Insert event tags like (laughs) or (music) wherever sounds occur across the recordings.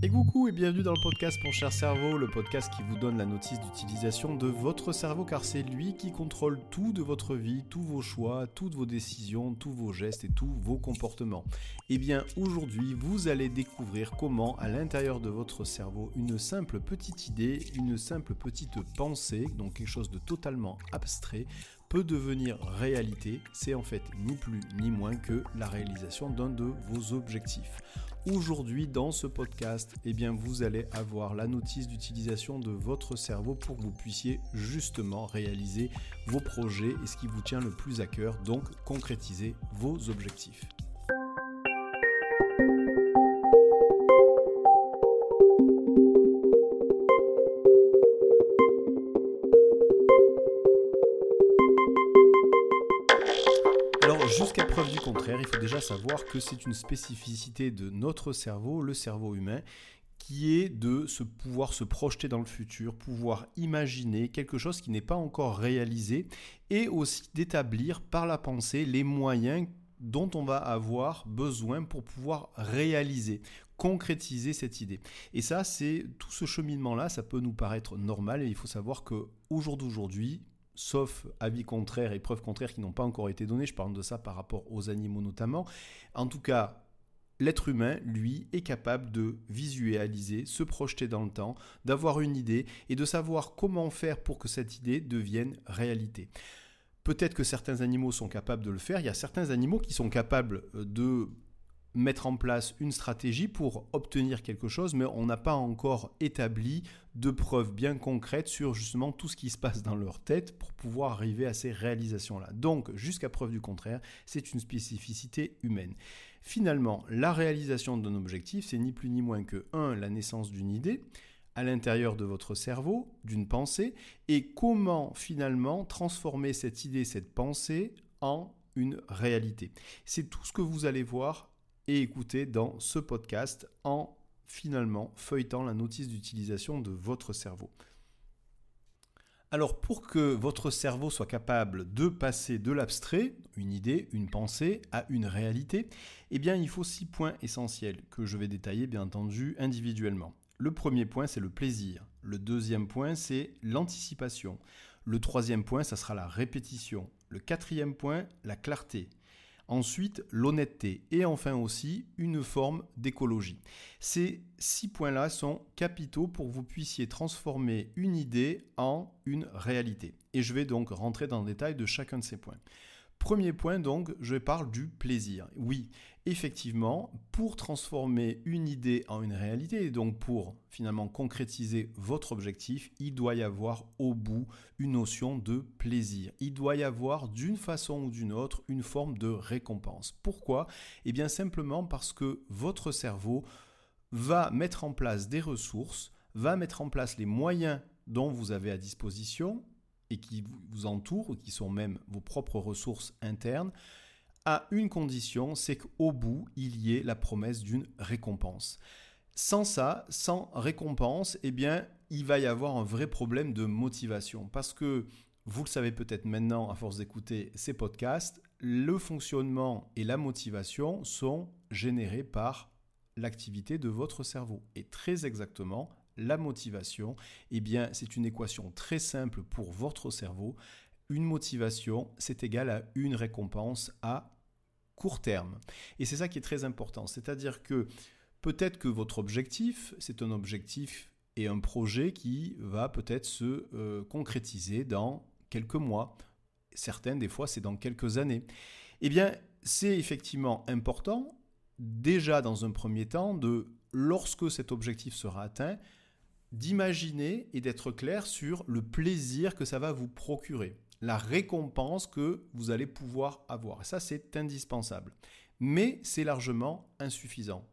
Et coucou et bienvenue dans le podcast Mon cher cerveau, le podcast qui vous donne la notice d'utilisation de votre cerveau car c'est lui qui contrôle tout de votre vie, tous vos choix, toutes vos décisions, tous vos gestes et tous vos comportements. Et eh bien aujourd'hui, vous allez découvrir comment à l'intérieur de votre cerveau, une simple petite idée, une simple petite pensée, donc quelque chose de totalement abstrait, peut devenir réalité, c'est en fait ni plus ni moins que la réalisation d'un de vos objectifs. Aujourd'hui, dans ce podcast, eh bien, vous allez avoir la notice d'utilisation de votre cerveau pour que vous puissiez justement réaliser vos projets et ce qui vous tient le plus à cœur, donc concrétiser vos objectifs. Déjà savoir que c'est une spécificité de notre cerveau, le cerveau humain, qui est de se pouvoir se projeter dans le futur, pouvoir imaginer quelque chose qui n'est pas encore réalisé, et aussi d'établir par la pensée les moyens dont on va avoir besoin pour pouvoir réaliser, concrétiser cette idée. Et ça, c'est tout ce cheminement-là, ça peut nous paraître normal, et il faut savoir que au jour d'aujourd'hui, sauf avis contraire et preuves contraires qui n'ont pas encore été données, je parle de ça par rapport aux animaux notamment, en tout cas, l'être humain, lui, est capable de visualiser, se projeter dans le temps, d'avoir une idée et de savoir comment faire pour que cette idée devienne réalité. Peut-être que certains animaux sont capables de le faire, il y a certains animaux qui sont capables euh, de mettre en place une stratégie pour obtenir quelque chose, mais on n'a pas encore établi de preuves bien concrètes sur justement tout ce qui se passe dans leur tête pour pouvoir arriver à ces réalisations-là. Donc, jusqu'à preuve du contraire, c'est une spécificité humaine. Finalement, la réalisation d'un objectif, c'est ni plus ni moins que 1. la naissance d'une idée à l'intérieur de votre cerveau, d'une pensée, et comment finalement transformer cette idée, cette pensée en une réalité. C'est tout ce que vous allez voir et écouter dans ce podcast en finalement feuilletant la notice d'utilisation de votre cerveau. Alors pour que votre cerveau soit capable de passer de l'abstrait, une idée, une pensée, à une réalité, eh bien il faut six points essentiels que je vais détailler bien entendu individuellement. Le premier point c'est le plaisir, le deuxième point c'est l'anticipation, le troisième point ça sera la répétition, le quatrième point la clarté, Ensuite, l'honnêteté et enfin aussi une forme d'écologie. Ces six points-là sont capitaux pour que vous puissiez transformer une idée en une réalité. Et je vais donc rentrer dans le détail de chacun de ces points. Premier point donc, je parle du plaisir. Oui, effectivement, pour transformer une idée en une réalité, et donc pour finalement concrétiser votre objectif, il doit y avoir au bout une notion de plaisir. Il doit y avoir d'une façon ou d'une autre une forme de récompense. Pourquoi? Eh bien simplement parce que votre cerveau va mettre en place des ressources, va mettre en place les moyens dont vous avez à disposition et qui vous entourent, qui sont même vos propres ressources internes, à une condition, c'est qu'au bout, il y ait la promesse d'une récompense. Sans ça, sans récompense, eh bien, il va y avoir un vrai problème de motivation. Parce que, vous le savez peut-être maintenant, à force d'écouter ces podcasts, le fonctionnement et la motivation sont générés par l'activité de votre cerveau. Et très exactement, la motivation, eh bien, c'est une équation très simple pour votre cerveau. Une motivation, c'est égal à une récompense à court terme. Et c'est ça qui est très important. C'est-à-dire que peut-être que votre objectif, c'est un objectif et un projet qui va peut-être se euh, concrétiser dans quelques mois. Certains, des fois, c'est dans quelques années. Eh bien, c'est effectivement important, déjà dans un premier temps, de, lorsque cet objectif sera atteint, d'imaginer et d'être clair sur le plaisir que ça va vous procurer, la récompense que vous allez pouvoir avoir. Ça, c'est indispensable. Mais c'est largement insuffisant.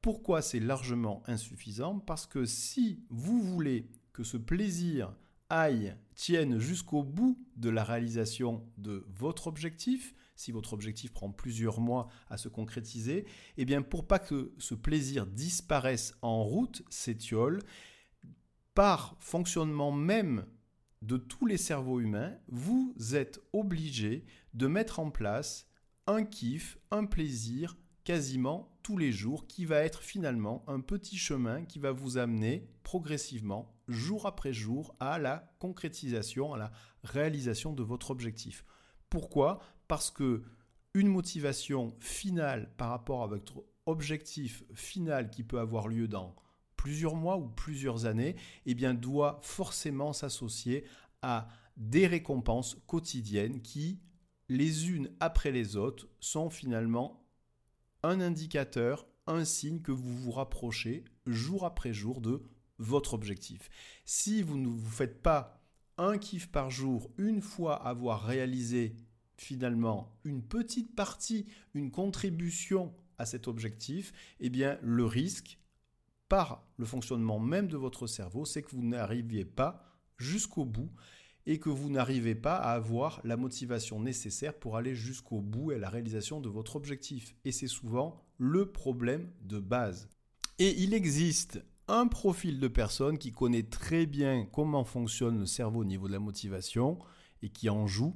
Pourquoi c'est largement insuffisant? Parce que si vous voulez que ce plaisir aille, tienne jusqu'au bout de la réalisation de votre objectif, si votre objectif prend plusieurs mois à se concrétiser, eh bien pour pas que ce plaisir disparaisse en route, s'étiole, par fonctionnement même de tous les cerveaux humains, vous êtes obligé de mettre en place un kiff, un plaisir quasiment tous les jours, qui va être finalement un petit chemin qui va vous amener progressivement, jour après jour, à la concrétisation, à la réalisation de votre objectif. Pourquoi? Parce que une motivation finale par rapport à votre objectif final qui peut avoir lieu dans plusieurs mois ou plusieurs années, eh doit forcément s'associer à des récompenses quotidiennes qui, les unes après les autres, sont finalement un indicateur, un signe que vous vous rapprochez jour après jour de votre objectif. Si vous ne vous faites pas un kiff par jour, une fois avoir réalisé finalement une petite partie, une contribution à cet objectif, eh bien le risque, par le fonctionnement même de votre cerveau, c'est que vous n'arriviez pas jusqu'au bout et que vous n'arrivez pas à avoir la motivation nécessaire pour aller jusqu'au bout et la réalisation de votre objectif. Et c'est souvent le problème de base. Et il existe un profil de personne qui connaît très bien comment fonctionne le cerveau au niveau de la motivation et qui en joue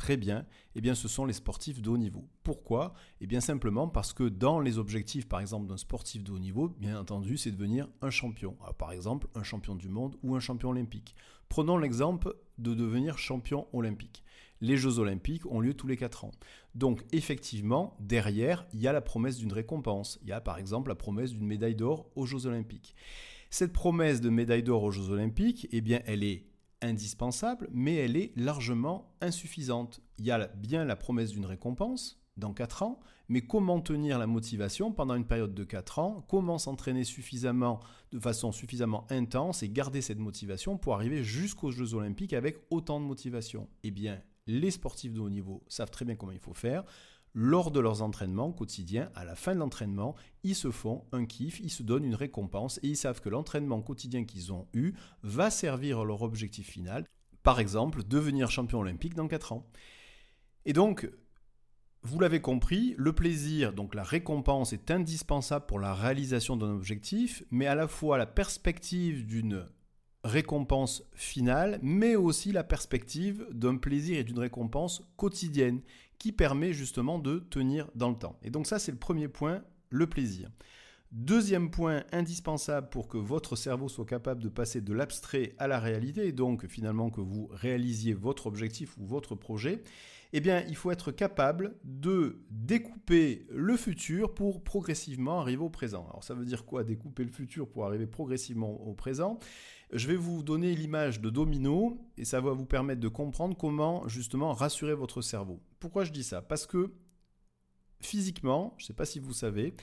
très bien, eh bien ce sont les sportifs de haut niveau. Pourquoi? Eh bien simplement parce que dans les objectifs par exemple d'un sportif de haut niveau, bien entendu, c'est devenir un champion. par exemple, un champion du monde ou un champion olympique. Prenons l'exemple de devenir champion olympique. Les Jeux olympiques ont lieu tous les 4 ans. Donc effectivement, derrière, il y a la promesse d'une récompense. Il y a par exemple la promesse d'une médaille d'or aux Jeux olympiques. Cette promesse de médaille d'or aux Jeux olympiques, eh bien elle est indispensable, mais elle est largement insuffisante. Il y a bien la promesse d'une récompense dans 4 ans, mais comment tenir la motivation pendant une période de 4 ans? Comment s'entraîner suffisamment, de façon suffisamment intense et garder cette motivation pour arriver jusqu'aux Jeux olympiques avec autant de motivation? Eh bien, les sportifs de haut niveau savent très bien comment il faut faire lors de leurs entraînements quotidiens, à la fin de l'entraînement, ils se font un kiff, ils se donnent une récompense et ils savent que l'entraînement quotidien qu'ils ont eu va servir à leur objectif final, par exemple devenir champion olympique dans 4 ans. Et donc, vous l'avez compris, le plaisir, donc la récompense est indispensable pour la réalisation d'un objectif, mais à la fois la perspective d'une récompense finale, mais aussi la perspective d'un plaisir et d'une récompense quotidienne qui permet justement de tenir dans le temps. Et donc ça, c'est le premier point, le plaisir. Deuxième point indispensable pour que votre cerveau soit capable de passer de l'abstrait à la réalité, et donc finalement que vous réalisiez votre objectif ou votre projet, eh bien, il faut être capable de découper le futur pour progressivement arriver au présent. Alors, ça veut dire quoi découper le futur pour arriver progressivement au présent? Je vais vous donner l'image de domino et ça va vous permettre de comprendre comment justement rassurer votre cerveau. Pourquoi je dis ça? Parce que physiquement, je ne sais pas si vous savez,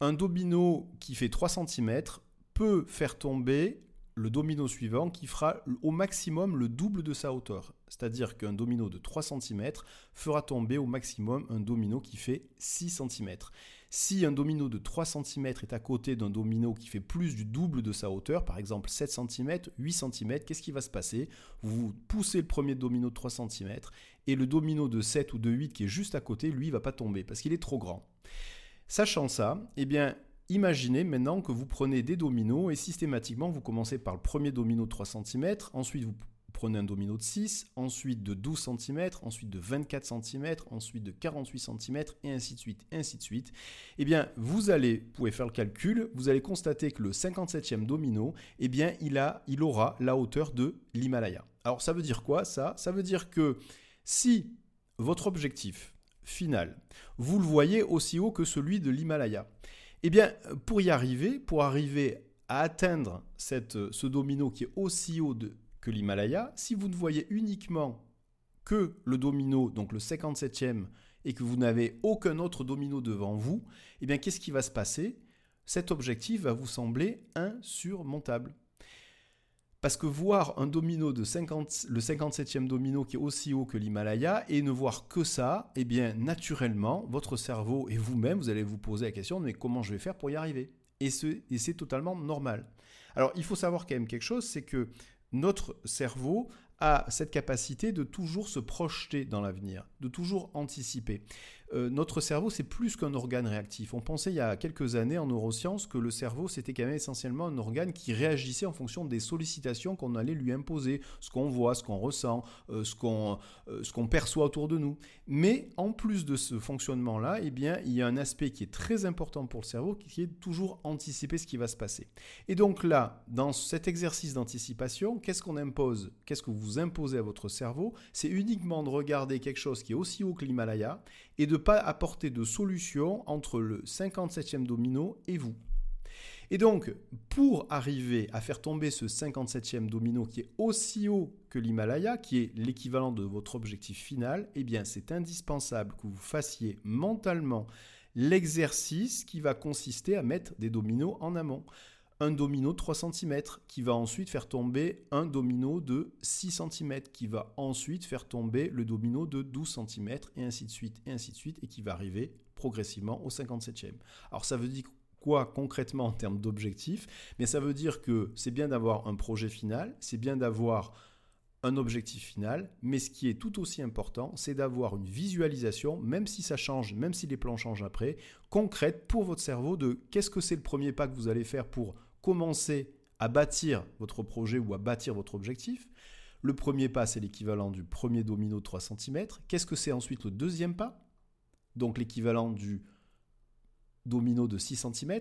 un domino qui fait 3 cm peut faire tomber le domino suivant qui fera au maximum le double de sa hauteur. C'est-à-dire qu'un domino de 3 cm fera tomber au maximum un domino qui fait 6 cm. Si un domino de 3 cm est à côté d'un domino qui fait plus du double de sa hauteur, par exemple 7 cm, 8 cm, qu'est-ce qui va se passer? Vous poussez le premier domino de 3 cm et le domino de 7 ou de 8 qui est juste à côté, lui, ne va pas tomber parce qu'il est trop grand. Sachant ça, eh bien, Imaginez maintenant que vous prenez des dominos et systématiquement vous commencez par le premier domino de 3 cm, ensuite vous prenez un domino de 6, ensuite de 12 cm, ensuite de 24 cm, ensuite de 48 cm et ainsi de suite, ainsi de suite. Eh bien, vous allez, vous pouvez faire le calcul, vous allez constater que le 57e domino, eh bien, il, a, il aura la hauteur de l'Himalaya. Alors, ça veut dire quoi ça? Ça veut dire que si votre objectif final, vous le voyez aussi haut que celui de l'Himalaya, eh bien, pour y arriver, pour arriver à atteindre cette, ce domino qui est aussi haut que l'Himalaya, si vous ne voyez uniquement que le domino, donc le 57e, et que vous n'avez aucun autre domino devant vous, eh bien, qu'est-ce qui va se passer? Cet objectif va vous sembler insurmontable. Parce que voir un domino de 50, le 57e domino qui est aussi haut que l'Himalaya et ne voir que ça, eh bien naturellement, votre cerveau et vous-même, vous allez vous poser la question, mais comment je vais faire pour y arriver? Et c'est totalement normal. Alors il faut savoir quand même quelque chose, c'est que notre cerveau a cette capacité de toujours se projeter dans l'avenir, de toujours anticiper. Euh, notre cerveau, c'est plus qu'un organe réactif. On pensait il y a quelques années en neurosciences que le cerveau, c'était quand même essentiellement un organe qui réagissait en fonction des sollicitations qu'on allait lui imposer, ce qu'on voit, ce qu'on ressent, euh, ce qu'on euh, ce qu'on perçoit autour de nous. Mais en plus de ce fonctionnement-là, eh bien, il y a un aspect qui est très important pour le cerveau, qui est toujours anticiper ce qui va se passer. Et donc là, dans cet exercice d'anticipation, qu'est-ce qu'on impose? Qu'est-ce que vous imposez à votre cerveau? C'est uniquement de regarder quelque chose qui est aussi haut que l'Himalaya et de ne pas apporter de solution entre le 57e domino et vous. Et donc, pour arriver à faire tomber ce 57e domino qui est aussi haut que l'Himalaya, qui est l'équivalent de votre objectif final, eh bien, c'est indispensable que vous fassiez mentalement l'exercice qui va consister à mettre des dominos en amont. Un domino de 3 cm qui va ensuite faire tomber un domino de 6 cm qui va ensuite faire tomber le domino de 12 cm et ainsi de suite et ainsi de suite et qui va arriver progressivement au 57e. Alors ça veut dire quoi concrètement en termes d'objectifs? Mais ça veut dire que c'est bien d'avoir un projet final, c'est bien d'avoir un objectif final, mais ce qui est tout aussi important, c'est d'avoir une visualisation, même si ça change, même si les plans changent après, concrète pour votre cerveau de qu'est-ce que c'est le premier pas que vous allez faire pour commencer à bâtir votre projet ou à bâtir votre objectif. Le premier pas, c'est l'équivalent du premier domino de 3 cm. Qu'est-ce que c'est ensuite le deuxième pas? Donc l'équivalent du domino de 6 cm.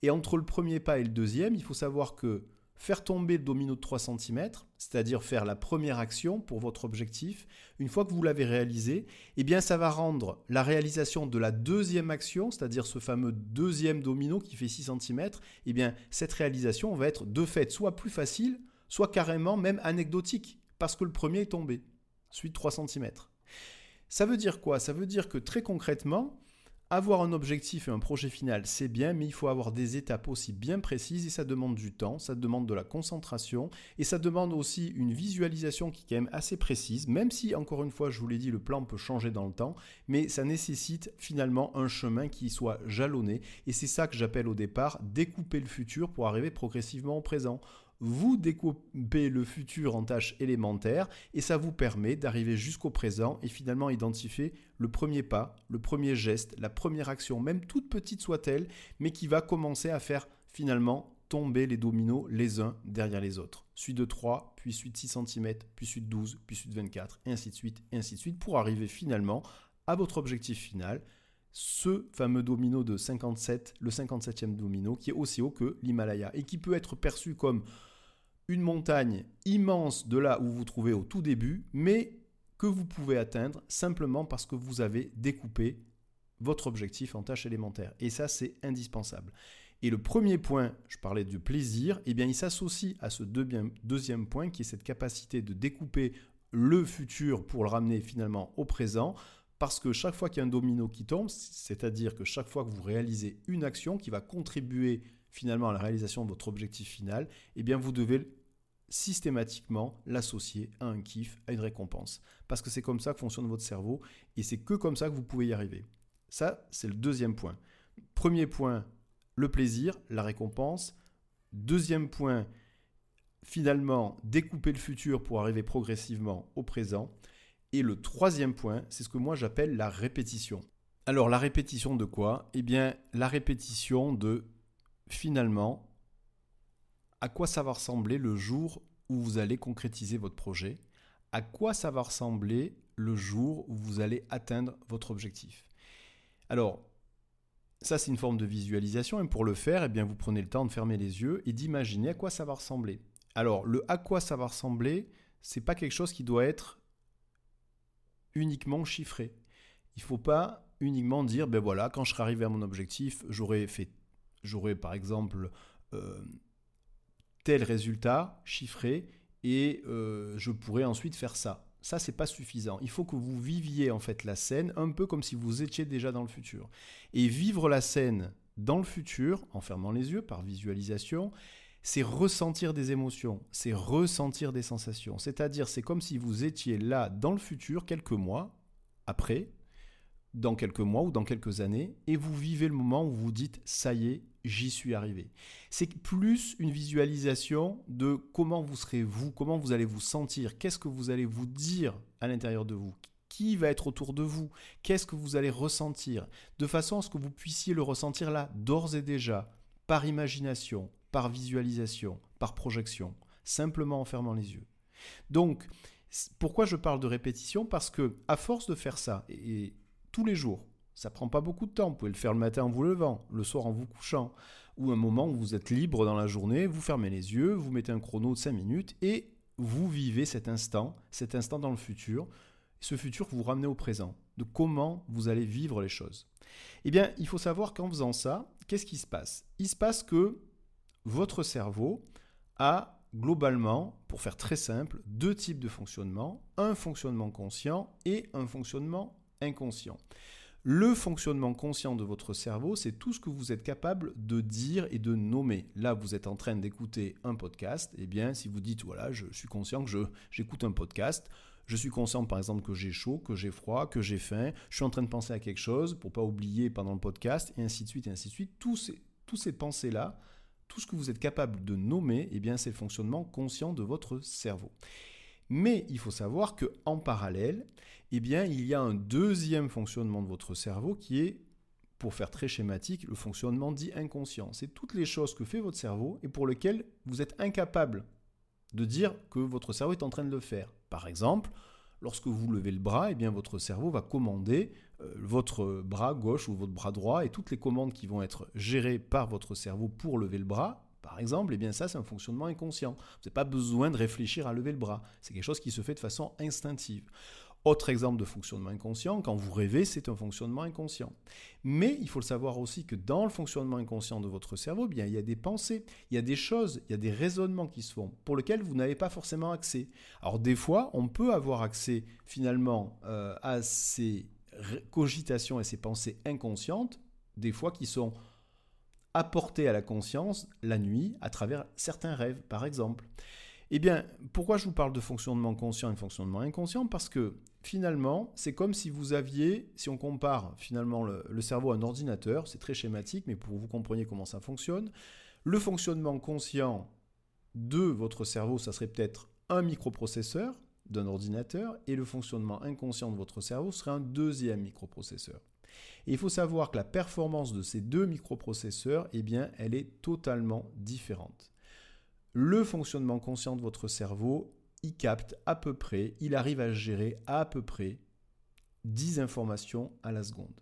Et entre le premier pas et le deuxième, il faut savoir que faire tomber le domino de 3 cm, c'est-à-dire faire la première action pour votre objectif, une fois que vous l'avez réalisé, eh bien ça va rendre la réalisation de la deuxième action, c'est-à-dire ce fameux deuxième domino qui fait 6 cm, eh bien cette réalisation va être de fait soit plus facile, soit carrément même anecdotique, parce que le premier est tombé, suite 3 cm. Ça veut dire quoi? Ça veut dire que très concrètement, avoir un objectif et un projet final, c'est bien, mais il faut avoir des étapes aussi bien précises et ça demande du temps, ça demande de la concentration et ça demande aussi une visualisation qui est quand même assez précise, même si, encore une fois, je vous l'ai dit, le plan peut changer dans le temps, mais ça nécessite finalement un chemin qui soit jalonné et c'est ça que j'appelle au départ découper le futur pour arriver progressivement au présent vous découpez le futur en tâches élémentaires et ça vous permet d'arriver jusqu'au présent et finalement identifier le premier pas, le premier geste, la première action, même toute petite soit-elle, mais qui va commencer à faire finalement tomber les dominos les uns derrière les autres. Suite de 3, puis suite 6 cm, puis suite 12, puis suite 24, et ainsi de suite, et ainsi de suite, pour arriver finalement à votre objectif final, ce fameux domino de 57, le 57e domino, qui est aussi haut que l'Himalaya, et qui peut être perçu comme une montagne immense de là où vous vous trouvez au tout début, mais que vous pouvez atteindre simplement parce que vous avez découpé votre objectif en tâches élémentaires. Et ça, c'est indispensable. Et le premier point, je parlais du plaisir, eh bien, il s'associe à ce deuxième point qui est cette capacité de découper le futur pour le ramener finalement au présent. Parce que chaque fois qu'il y a un domino qui tombe, c'est-à-dire que chaque fois que vous réalisez une action qui va contribuer finalement à la réalisation de votre objectif final, eh bien vous devez systématiquement l'associer à un kiff, à une récompense. Parce que c'est comme ça que fonctionne votre cerveau et c'est que comme ça que vous pouvez y arriver. Ça, c'est le deuxième point. Premier point, le plaisir, la récompense. Deuxième point, finalement, découper le futur pour arriver progressivement au présent. Et le troisième point, c'est ce que moi j'appelle la répétition. Alors la répétition de quoi? Eh bien la répétition de finalement, à quoi ça va ressembler le jour où vous allez concrétiser votre projet, à quoi ça va ressembler le jour où vous allez atteindre votre objectif? Alors, ça c'est une forme de visualisation et pour le faire, eh bien, vous prenez le temps de fermer les yeux et d'imaginer à quoi ça va ressembler. Alors, le à quoi ça va ressembler, c'est pas quelque chose qui doit être uniquement chiffré. Il ne faut pas uniquement dire, ben voilà, quand je serai arrivé à mon objectif, j'aurai fait j'aurai par exemple euh, tel résultat chiffré et euh, je pourrais ensuite faire ça. Ça, c'est pas suffisant. Il faut que vous viviez en fait la scène un peu comme si vous étiez déjà dans le futur. Et vivre la scène dans le futur, en fermant les yeux par visualisation, c'est ressentir des émotions, c'est ressentir des sensations. C'est-à-dire, c'est comme si vous étiez là dans le futur quelques mois après, dans quelques mois ou dans quelques années, et vous vivez le moment où vous dites ça y est, j'y suis arrivé. C'est plus une visualisation de comment vous serez vous, comment vous allez vous sentir, qu'est-ce que vous allez vous dire à l'intérieur de vous, Qui va être autour de vous Qu'est-ce que vous allez ressentir De façon à ce que vous puissiez le ressentir là, d'ores et déjà, par imagination, par visualisation, par projection, simplement en fermant les yeux. Donc, pourquoi je parle de répétition? Parce que à force de faire ça, et, tous les jours, ça prend pas beaucoup de temps. Vous pouvez le faire le matin en vous levant, le soir en vous couchant, ou un moment où vous êtes libre dans la journée, vous fermez les yeux, vous mettez un chrono de 5 minutes et vous vivez cet instant, cet instant dans le futur, ce futur vous ramenez au présent, de comment vous allez vivre les choses. Eh bien, il faut savoir qu'en faisant ça, qu'est-ce qui se passe? Il se passe que votre cerveau a globalement, pour faire très simple, deux types de fonctionnement, un fonctionnement conscient et un fonctionnement inconscient. Le fonctionnement conscient de votre cerveau, c'est tout ce que vous êtes capable de dire et de nommer. Là, vous êtes en train d'écouter un podcast. Eh bien, si vous dites, voilà, je, suis conscient que j'écoute un podcast, je suis conscient, par exemple, que j'ai chaud, que j'ai froid, que j'ai faim, je suis en train de penser à quelque chose pour pas oublier pendant le podcast, et ainsi de suite, et ainsi de suite. Tous ces, tous ces pensées-là, tout ce que vous êtes capable de nommer, eh bien, c'est le fonctionnement conscient de votre cerveau. Mais il faut savoir que en parallèle, eh bien, il y a un deuxième fonctionnement de votre cerveau qui est, pour faire très schématique, le fonctionnement dit inconscient. C'est toutes les choses que fait votre cerveau et pour lesquelles vous êtes incapable de dire que votre cerveau est en train de le faire. Par exemple, lorsque vous levez le bras, eh bien, votre cerveau va commander euh, votre bras gauche ou votre bras droit et toutes les commandes qui vont être gérées par votre cerveau pour lever le bras par exemple, eh bien ça c'est un fonctionnement inconscient. Vous n'avez pas besoin de réfléchir à lever le bras. C'est quelque chose qui se fait de façon instinctive. Autre exemple de fonctionnement inconscient, quand vous rêvez, c'est un fonctionnement inconscient. Mais il faut le savoir aussi que dans le fonctionnement inconscient de votre cerveau, bien, il y a des pensées, il y a des choses, il y a des raisonnements qui se font pour lesquels vous n'avez pas forcément accès. Alors des fois, on peut avoir accès finalement euh, à ces cogitations et ces pensées inconscientes, des fois qui sont apporter à la conscience la nuit à travers certains rêves, par exemple. Eh bien, pourquoi je vous parle de fonctionnement conscient et fonctionnement inconscient? Parce que finalement, c'est comme si vous aviez, si on compare finalement le, cerveau à un ordinateur, c'est très schématique, mais pour que vous compreniez comment ça fonctionne, le fonctionnement conscient de votre cerveau, ça serait peut-être un microprocesseur d'un ordinateur, et le fonctionnement inconscient de votre cerveau serait un deuxième microprocesseur. Et il faut savoir que la performance de ces deux microprocesseurs, eh bien, elle est totalement différente. Le fonctionnement conscient de votre cerveau, il capte à peu près, il arrive à gérer à peu près 10 informations à la seconde.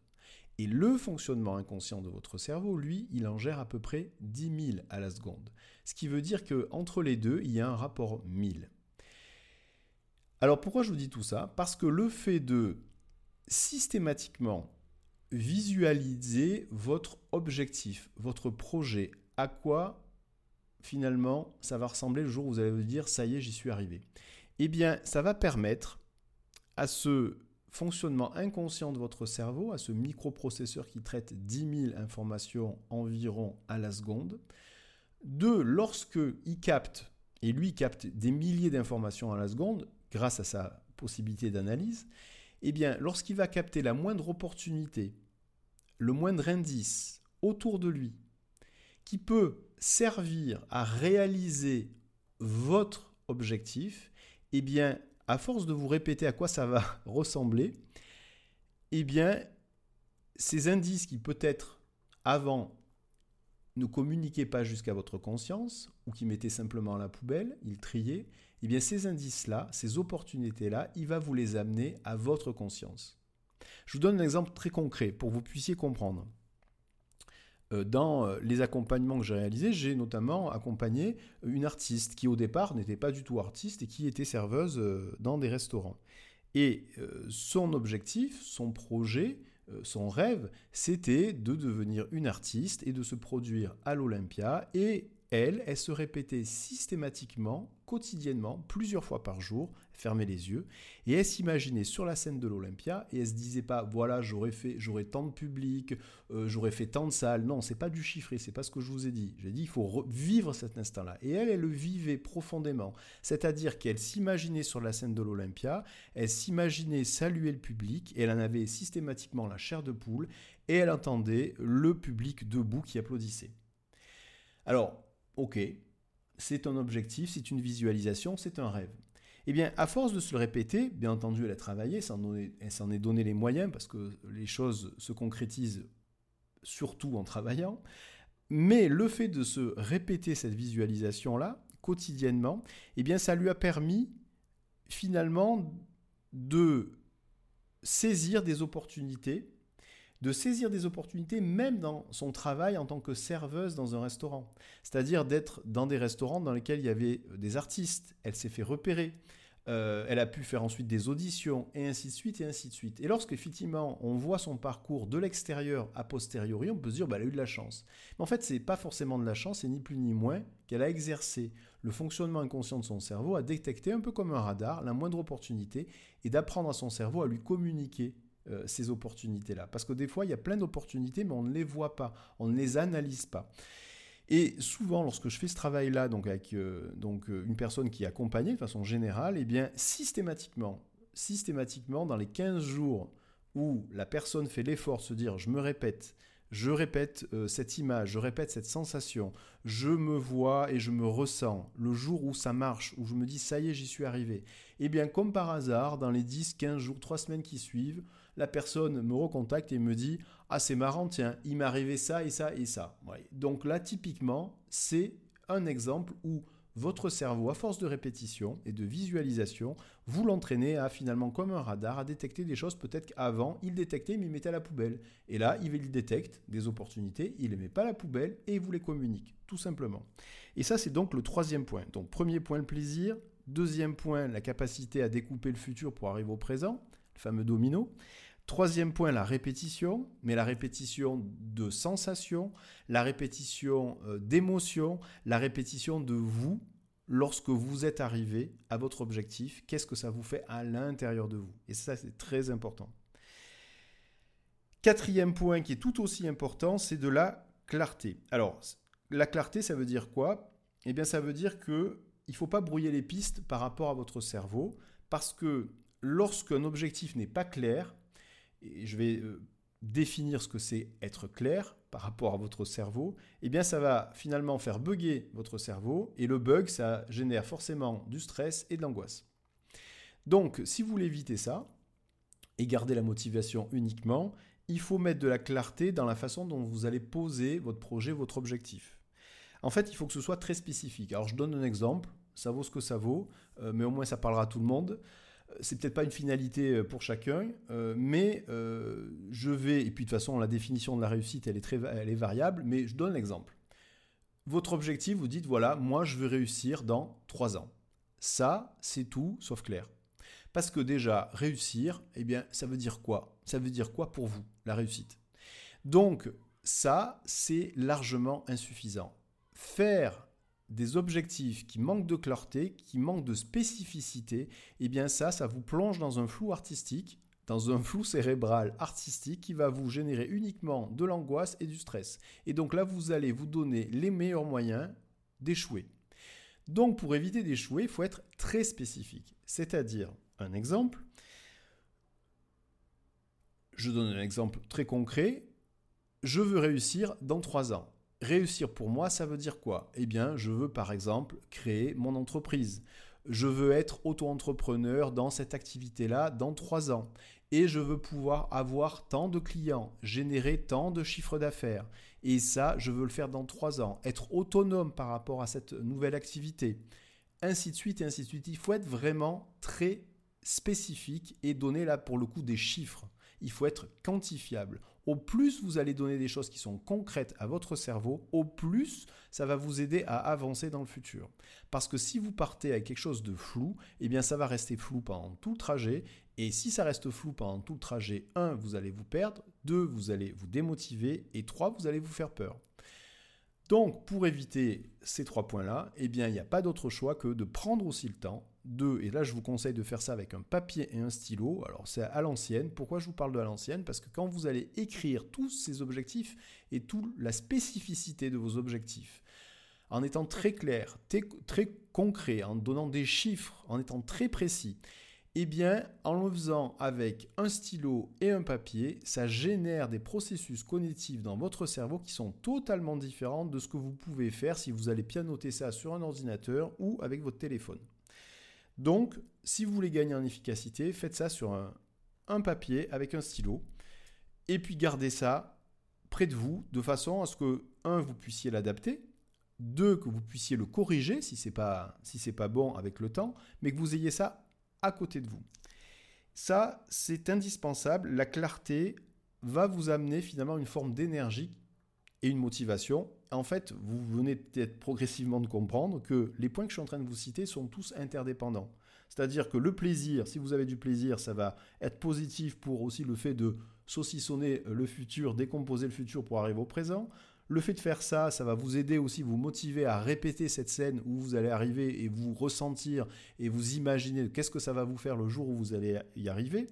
Et le fonctionnement inconscient de votre cerveau, lui, il en gère à peu près 10 000 à la seconde. Ce qui veut dire qu'entre les deux, il y a un rapport 1000. Alors pourquoi je vous dis tout ça? Parce que le fait de systématiquement visualisez votre objectif, votre projet, à quoi finalement ça va ressembler le jour où vous allez vous dire ça y est, j'y suis arrivé. Eh bien, ça va permettre à ce fonctionnement inconscient de votre cerveau, à ce microprocesseur qui traite 10 000 informations environ à la seconde, de lorsque il capte, et lui capte des milliers d'informations à la seconde, grâce à sa possibilité d'analyse, eh bien, lorsqu'il va capter la moindre opportunité, le moindre indice autour de lui, qui peut servir à réaliser votre objectif, eh bien, à force de vous répéter à quoi ça va (laughs) ressembler, eh bien, ces indices qui peut-être avant ne communiquaient pas jusqu'à votre conscience ou qui mettaient simplement à la poubelle, ils triaient, eh bien ces indices-là, ces opportunités-là, il va vous les amener à votre conscience. Je vous donne un exemple très concret pour que vous puissiez comprendre. Euh, dans euh, les accompagnements que j'ai réalisés, j'ai notamment accompagné une artiste qui au départ n'était pas du tout artiste et qui était serveuse euh, dans des restaurants. Et son objectif, son projet, son rêve, c'était de devenir une artiste et de se produire à l'Olympia et elle, elle se répétait systématiquement, quotidiennement, plusieurs fois par jour, fermait les yeux, et elle s'imaginait sur la scène de l'Olympia, et elle se disait pas, voilà, j'aurais fait, j'aurais tant de public, euh, j'aurais fait tant de salles. Non, c'est pas du chiffré, c'est pas ce que je vous ai dit. J'ai dit, il faut vivre cet instant-là. Et elle, elle le vivait profondément. C'est-à-dire qu'elle s'imaginait sur la scène de l'Olympia, elle s'imaginait saluer le public, et elle en avait systématiquement la chair de poule, et elle entendait le public debout qui applaudissait. Alors, ok, c'est un objectif, c'est une visualisation, c'est un rêve. Eh bien, à force de se le répéter, bien entendu, elle a travaillé, elle s'en est donné les moyens parce que les choses se concrétisent surtout en travaillant. Mais le fait de se répéter cette visualisation-là quotidiennement, eh bien, ça lui a permis finalement de saisir des opportunités, de saisir des opportunités même dans son travail en tant que serveuse dans un restaurant. C'est-à-dire d'être dans des restaurants dans lesquels il y avait des artistes. Elle s'est fait repérer. Euh, elle a pu faire ensuite des auditions, et ainsi de suite, et ainsi de suite. Et lorsqu'effectivement on voit son parcours de l'extérieur a posteriori, on peut se dire, bah, elle a eu de la chance. Mais en fait, ce n'est pas forcément de la chance, c'est ni plus ni moins qu'elle a exercé le fonctionnement inconscient de son cerveau, à détecter un peu comme un radar la moindre opportunité, et d'apprendre à son cerveau à lui communiquer euh, ces opportunités-là. Parce que des fois, il y a plein d'opportunités, mais on ne les voit pas, on ne les analyse pas. Et souvent, lorsque je fais ce travail-là, donc avec euh, donc, euh, une personne qui est accompagnée de façon générale, eh bien, systématiquement, systématiquement, dans les 15 jours où la personne fait l'effort de se dire, je me répète, je répète cette image, je répète cette sensation, je me vois et je me ressens, le jour où ça marche, où je me dis, ça y est, j'y suis arrivé, eh bien, comme par hasard, dans les 10, 15 jours, 3 semaines qui suivent, la personne me recontacte et me dit Ah, c'est marrant, tiens, il m'est arrivé ça et ça et ça. Donc là, typiquement, c'est un exemple où votre cerveau, à force de répétition et de visualisation, vous l'entraînez à finalement, comme un radar, à détecter des choses peut-être qu'avant, il détectait mais il mettait à la poubelle. Et là, il détecte des opportunités, il ne les met pas à la poubelle et il vous les communique, tout simplement. Et ça, c'est donc le troisième point. Donc, premier point, le plaisir. Deuxième point, la capacité à découper le futur pour arriver au présent, fameux domino. Troisième point, la répétition, mais la répétition de sensations, la répétition euh, d'émotions, la répétition de vous lorsque vous êtes arrivé à votre objectif, qu'est-ce que ça vous fait à l'intérieur de vous? Et ça, c'est très important. Quatrième point qui est tout aussi important, c'est de la clarté. Alors, la clarté, ça veut dire quoi? Eh bien, ça veut dire que il ne faut pas brouiller les pistes par rapport à votre cerveau, parce que lorsqu'un objectif n'est pas clair, et je vais euh, définir ce que c'est être clair par rapport à votre cerveau, eh bien ça va finalement faire bugger votre cerveau et le bug ça génère forcément du stress et de l'angoisse. Donc si vous voulez éviter ça et garder la motivation uniquement, il faut mettre de la clarté dans la façon dont vous allez poser votre projet, votre objectif. En fait, il faut que ce soit très spécifique. Alors je donne un exemple, ça vaut ce que ça vaut, euh, mais au moins ça parlera à tout le monde c'est peut-être pas une finalité euh, pour chacun, euh, mais euh, je vais, et puis de toute façon la définition de la réussite elle est, très, elle est variable, mais je donne l'exemple. Votre objectif, vous dites voilà, moi je veux réussir dans trois ans. Ça, c'est tout sauf clair. Parce que déjà, réussir, eh bien, ça veut dire quoi? Ça veut dire quoi pour vous, la réussite? Donc, ça, c'est largement insuffisant. Faire des objectifs qui manquent de clarté, qui manquent de spécificité, eh bien ça, ça vous plonge dans un flou artistique, dans un flou cérébral artistique qui va vous générer uniquement de l'angoisse et du stress. Et donc là, vous allez vous donner les meilleurs moyens d'échouer. Donc pour éviter d'échouer, il faut être très spécifique. C'est-à-dire, un exemple, je donne un exemple très concret, je veux réussir dans trois ans. Réussir pour moi, ça veut dire quoi? Eh bien, je veux par exemple créer mon entreprise. Je veux être auto-entrepreneur dans cette activité-là dans trois ans. Et je veux pouvoir avoir tant de clients, générer tant de chiffres d'affaires. Et ça, je veux le faire dans trois ans. Être autonome par rapport à cette nouvelle activité. Ainsi de suite et ainsi de suite. Il faut être vraiment très spécifique et donner là pour le coup des chiffres. Il faut être quantifiable au plus vous allez donner des choses qui sont concrètes à votre cerveau, au plus ça va vous aider à avancer dans le futur. Parce que si vous partez avec quelque chose de flou, eh bien ça va rester flou pendant tout le trajet. Et si ça reste flou pendant tout le trajet, 1, vous allez vous perdre, 2, vous allez vous démotiver, et 3, vous allez vous faire peur. Donc, pour éviter ces trois points-là, eh bien, il n'y a pas d'autre choix que de prendre aussi le temps deux, et là je vous conseille de faire ça avec un papier et un stylo, alors c'est à l'ancienne. Pourquoi je vous parle de à l'ancienne? Parce que quand vous allez écrire tous ces objectifs et toute la spécificité de vos objectifs, en étant très clair, très, concret, en donnant des chiffres, en étant très précis, eh bien, en le faisant avec un stylo et un papier, ça génère des processus cognitifs dans votre cerveau qui sont totalement différents de ce que vous pouvez faire si vous allez pianoter ça sur un ordinateur ou avec votre téléphone. Donc, si vous voulez gagner en efficacité, faites ça sur un, papier avec un stylo. Et puis gardez ça près de vous de façon à ce que, un, vous puissiez l'adapter, deux, que vous puissiez le corriger si c'est pas si pas bon avec le temps, mais que vous ayez ça à côté de vous. Ça, c'est indispensable. La clarté va vous amener finalement une forme d'énergie et une motivation. En fait, vous venez peut-être progressivement de comprendre que les points que je suis en train de vous citer sont tous interdépendants. C'est-à-dire que le plaisir, si vous avez du plaisir, ça va être positif pour aussi le fait de saucissonner le futur, décomposer le futur pour arriver au présent. Le fait de faire ça, ça va vous aider aussi, vous motiver à répéter cette scène où vous allez arriver et vous ressentir et vous imaginer qu'est-ce que ça va vous faire le jour où vous allez y arriver.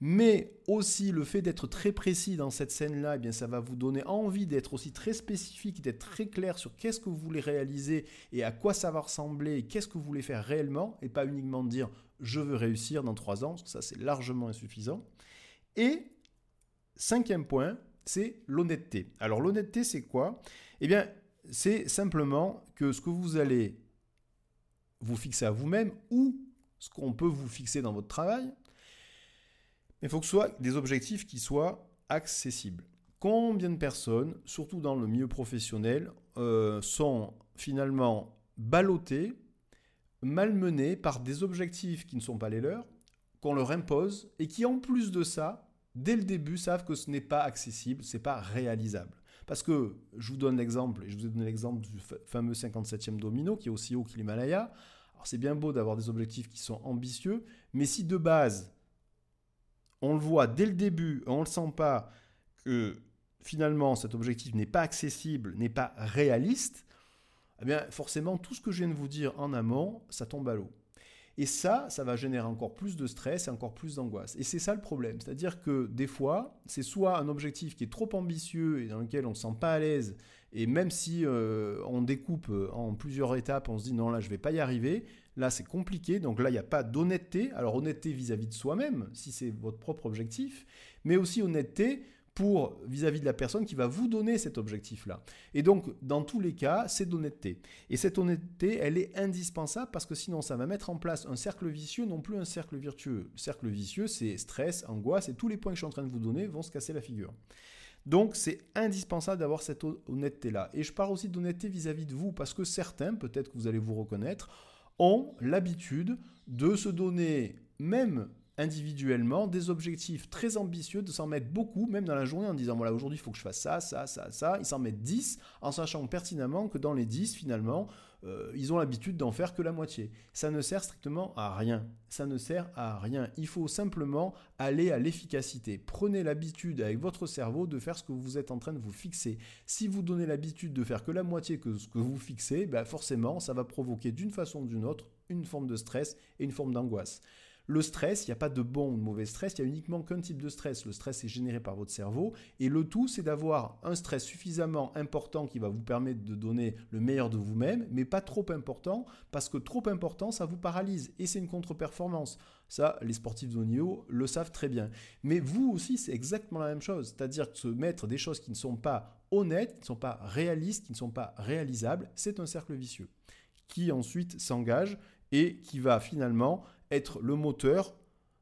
Mais aussi le fait d'être très précis dans cette scène-là, eh bien ça va vous donner envie d'être aussi très spécifique, d'être très clair sur qu'est-ce que vous voulez réaliser et à quoi ça va ressembler, qu'est-ce que vous voulez faire réellement, et pas uniquement dire je veux réussir dans trois ans, parce que ça c'est largement insuffisant. Et cinquième point, c'est l'honnêteté. Alors l'honnêteté, c'est quoi? Eh bien, c'est simplement que ce que vous allez vous fixer à vous-même ou ce qu'on peut vous fixer dans votre travail, il faut que ce soit des objectifs qui soient accessibles. Combien de personnes, surtout dans le milieu professionnel, euh, sont finalement ballottées, malmenées par des objectifs qui ne sont pas les leurs, qu'on leur impose et qui en plus de ça dès le début, savent que ce n'est pas accessible, ce n'est pas réalisable. Parce que, je vous donne l'exemple, et je vous ai donné l'exemple du fameux 57e domino, qui est aussi haut que l'Himalaya. Alors c'est bien beau d'avoir des objectifs qui sont ambitieux, mais si de base, on le voit dès le début, on ne le sent pas, que finalement cet objectif n'est pas accessible, n'est pas réaliste, eh bien forcément tout ce que je viens de vous dire en amont, ça tombe à l'eau. Et ça, ça va générer encore plus de stress et encore plus d'angoisse. Et c'est ça le problème. C'est-à-dire que des fois, c'est soit un objectif qui est trop ambitieux et dans lequel on ne se sent pas à l'aise, et même si euh, on découpe en plusieurs étapes, on se dit non, là, je ne vais pas y arriver. Là, c'est compliqué. Donc là, il n'y a pas d'honnêteté. Alors honnêteté vis-à-vis de soi-même, si c'est votre propre objectif, mais aussi honnêteté vis-à-vis de la personne qui va vous donner cet objectif-là. Et donc, dans tous les cas, c'est d'honnêteté. Et cette honnêteté, elle est indispensable parce que sinon, ça va mettre en place un cercle vicieux, non plus un cercle vertueux. Le cercle vicieux, c'est stress, angoisse, et tous les points que je suis en train de vous donner vont se casser la figure. Donc, c'est indispensable d'avoir cette honnêteté-là. Et je parle aussi d'honnêteté vis-à-vis de vous parce que certains, peut-être que vous allez vous reconnaître, ont l'habitude de se donner, même individuellement des objectifs très ambitieux, de s'en mettre beaucoup, même dans la journée, en disant voilà, aujourd'hui, il faut que je fasse ça, ça, ça, ça. Ils s'en mettent 10, en sachant pertinemment que dans les 10, finalement, euh, ils ont l'habitude d'en faire que la moitié. Ça ne sert strictement à rien. Ça ne sert à rien. Il faut simplement aller à l'efficacité. Prenez l'habitude avec votre cerveau de faire ce que vous êtes en train de vous fixer. Si vous donnez l'habitude de faire que la moitié que ce que vous fixez, ben forcément, ça va provoquer d'une façon ou d'une autre une forme de stress et une forme d'angoisse. Le stress, il n'y a pas de bon ou de mauvais stress, il y a uniquement qu'un type de stress. Le stress est généré par votre cerveau et le tout, c'est d'avoir un stress suffisamment important qui va vous permettre de donner le meilleur de vous-même, mais pas trop important parce que trop important, ça vous paralyse et c'est une contre-performance. Ça, les sportifs de haut niveau le savent très bien. Mais vous aussi, c'est exactement la même chose. C'est-à-dire se mettre des choses qui ne sont pas honnêtes, qui ne sont pas réalistes, qui ne sont pas réalisables, c'est un cercle vicieux qui ensuite s'engage et qui va finalement être le moteur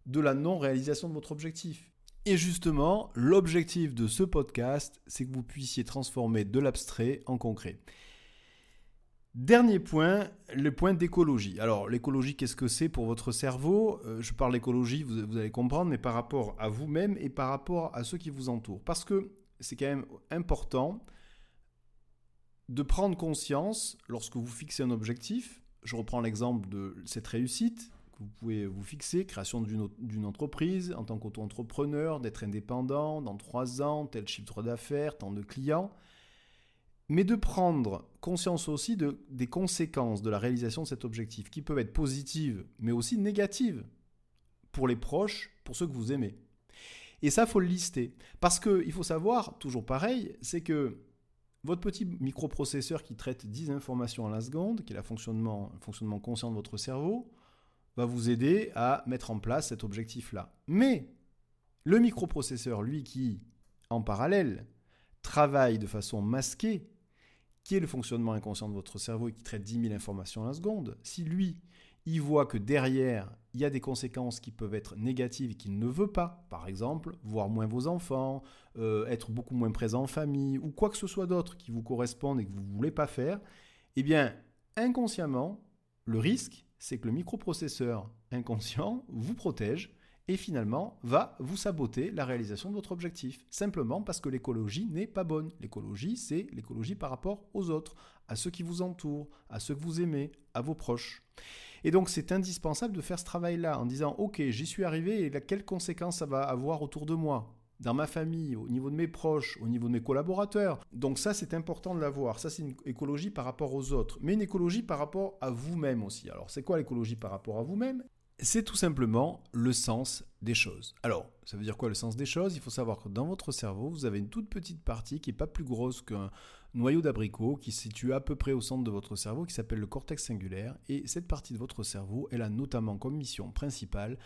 de la non-réalisation de votre objectif. Et justement, l'objectif de ce podcast, c'est que vous puissiez transformer de l'abstrait en concret. Dernier point, le point d'écologie. Alors l'écologie, qu'est-ce que c'est pour votre cerveau? Euh, Je parle d'écologie, vous, vous, allez comprendre, mais par rapport à vous-même et par rapport à ceux qui vous entourent. Parce que c'est quand même important de prendre conscience, lorsque vous fixez un objectif, je reprends l'exemple de cette réussite, vous pouvez vous fixer, création d'une entreprise en tant qu'auto-entrepreneur, d'être indépendant dans trois ans, tel chiffre d'affaires, tant de clients, mais de prendre conscience aussi de, des conséquences de la réalisation de cet objectif, qui peuvent être positives, mais aussi négatives pour les proches, pour ceux que vous aimez. Et ça, faut le lister. Parce qu'il faut savoir, toujours pareil, c'est que votre petit microprocesseur qui traite 10 informations à la seconde, qui est le fonctionnement, fonctionnement conscient de votre cerveau, va vous aider à mettre en place cet objectif-là. Mais le microprocesseur, lui, qui, en parallèle, travaille de façon masquée, qui est le fonctionnement inconscient de votre cerveau et qui traite 10 000 informations à la seconde, si lui, il voit que derrière, il y a des conséquences qui peuvent être négatives et qu'il ne veut pas. Par exemple, voir moins vos enfants, euh, être beaucoup moins présent en famille, ou quoi que ce soit d'autre qui vous corresponde et que vous ne voulez pas faire, eh bien, inconsciemment, le risque, c'est que le microprocesseur inconscient vous protège et finalement va vous saboter la réalisation de votre objectif. Simplement parce que l'écologie n'est pas bonne. L'écologie, c'est l'écologie par rapport aux autres, à ceux qui vous entourent, à ceux que vous aimez, à vos proches. Et donc c'est indispensable de faire ce travail-là en disant, ok, j'y suis arrivé et quelles conséquences ça va avoir autour de moi? Dans ma famille, au niveau de mes proches, au niveau de mes collaborateurs. Donc ça, c'est important de l'avoir. Ça, c'est une écologie par rapport aux autres, mais une écologie par rapport à vous-même aussi. Alors, c'est quoi l'écologie par rapport à vous-même? C'est tout simplement le sens des choses. Alors, ça veut dire quoi le sens des choses? Il faut savoir que dans votre cerveau, vous avez une toute petite partie qui n'est pas plus grosse qu'un noyau d'abricot, qui se situe à peu près au centre de votre cerveau, qui s'appelle le cortex singulaire. Et cette partie de votre cerveau, elle a notamment comme mission principale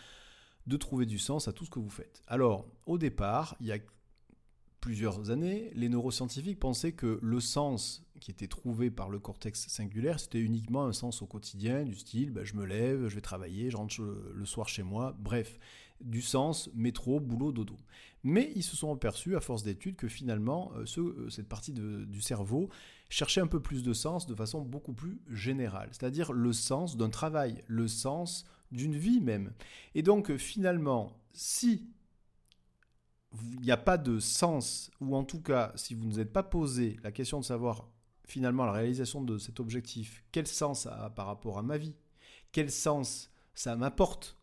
de trouver du sens à tout ce que vous faites. Alors, au départ, il y a plusieurs années, les neuroscientifiques pensaient que le sens qui était trouvé par le cortex singulaire, c'était uniquement un sens au quotidien, du style ben, je me lève, je vais travailler, je rentre le soir chez moi, bref, du sens métro, boulot, dodo. Mais ils se sont aperçus, à force d'études, que finalement, euh, euh, cette partie du cerveau cherchait un peu plus de sens de façon beaucoup plus générale, c'est-à-dire le sens d'un travail, le sens d'une vie même. Et donc finalement, si il n'y a pas de sens, ou en tout cas, si vous ne vous êtes pas posé la question de savoir finalement la réalisation de cet objectif, quel sens ça a par rapport à ma vie, quel sens ça m'apporte,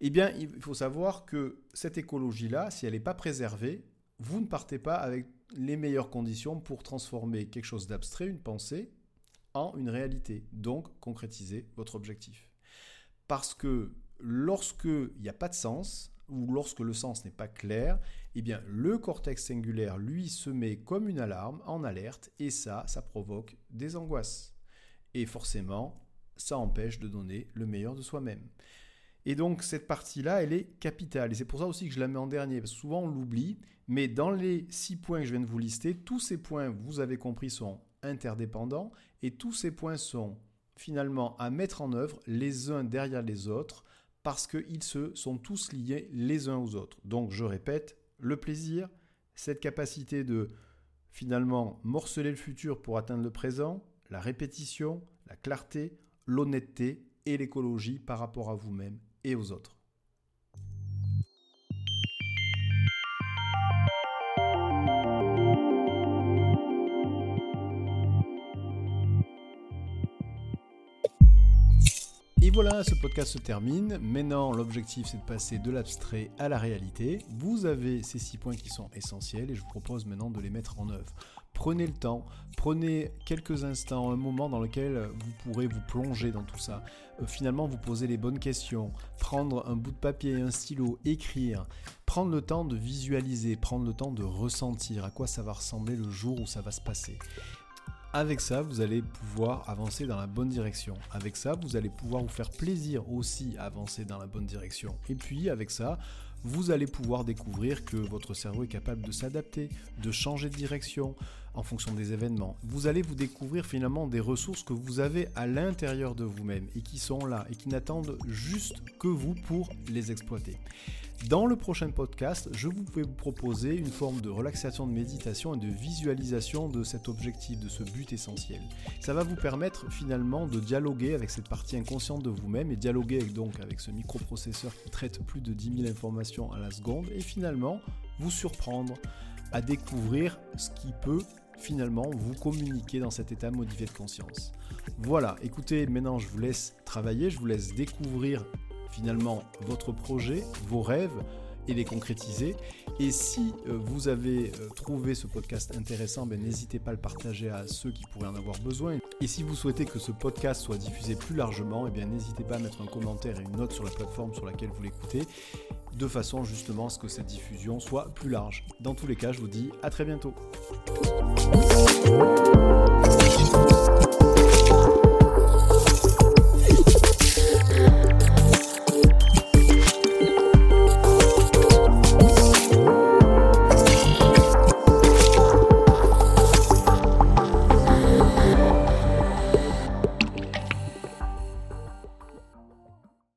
eh bien, il faut savoir que cette écologie-là, si elle n'est pas préservée, vous ne partez pas avec les meilleures conditions pour transformer quelque chose d'abstrait, une pensée, en une réalité, donc concrétiser votre objectif. Parce que lorsqu'il n'y a pas de sens, ou lorsque le sens n'est pas clair, eh bien le cortex singulaire, lui, se met comme une alarme, en alerte, et ça, ça provoque des angoisses. Et forcément, ça empêche de donner le meilleur de soi-même. Et donc cette partie-là, elle est capitale. Et c'est pour ça aussi que je la mets en dernier, parce que souvent on l'oublie. Mais dans les six points que je viens de vous lister, tous ces points, vous avez compris, sont interdépendants. Et tous ces points sont finalement à mettre en œuvre les uns derrière les autres parce qu'ils se sont tous liés les uns aux autres. Donc je répète, le plaisir, cette capacité de finalement morceler le futur pour atteindre le présent, la répétition, la clarté, l'honnêteté et l'écologie par rapport à vous-même et aux autres. Voilà, ce podcast se termine. Maintenant, l'objectif, c'est de passer de l'abstrait à la réalité. Vous avez ces six points qui sont essentiels et je vous propose maintenant de les mettre en œuvre. Prenez le temps, prenez quelques instants, un moment dans lequel vous pourrez vous plonger dans tout ça. Euh, finalement, vous poser les bonnes questions, prendre un bout de papier un stylo, écrire, prendre le temps de visualiser, prendre le temps de ressentir à quoi ça va ressembler le jour où ça va se passer. Avec ça, vous allez pouvoir avancer dans la bonne direction. Avec ça, vous allez pouvoir vous faire plaisir aussi à avancer dans la bonne direction. Et puis, avec ça, vous allez pouvoir découvrir que votre cerveau est capable de s'adapter, de changer de direction en fonction des événements. Vous allez vous découvrir finalement des ressources que vous avez à l'intérieur de vous-même et qui sont là et qui n'attendent juste que vous pour les exploiter. Dans le prochain podcast, je vous vais vous proposer une forme de relaxation de méditation et de visualisation de cet objectif, de ce but essentiel. Ça va vous permettre finalement de dialoguer avec cette partie inconsciente de vous-même et dialoguer donc avec ce microprocesseur qui traite plus de 10 000 informations à la seconde et finalement vous surprendre à découvrir ce qui peut finalement vous communiquer dans cet état modifié de conscience. Voilà, écoutez, maintenant je vous laisse travailler, je vous laisse découvrir finalement votre projet, vos rêves et les concrétiser. Et si euh, vous avez euh, trouvé ce podcast intéressant, ben, n'hésitez pas à le partager à ceux qui pourraient en avoir besoin. Et si vous souhaitez que ce podcast soit diffusé plus largement, eh n'hésitez pas à mettre un commentaire et une note sur la plateforme sur laquelle vous l'écoutez, de façon justement à ce que cette diffusion soit plus large. Dans tous les cas, je vous dis à très bientôt.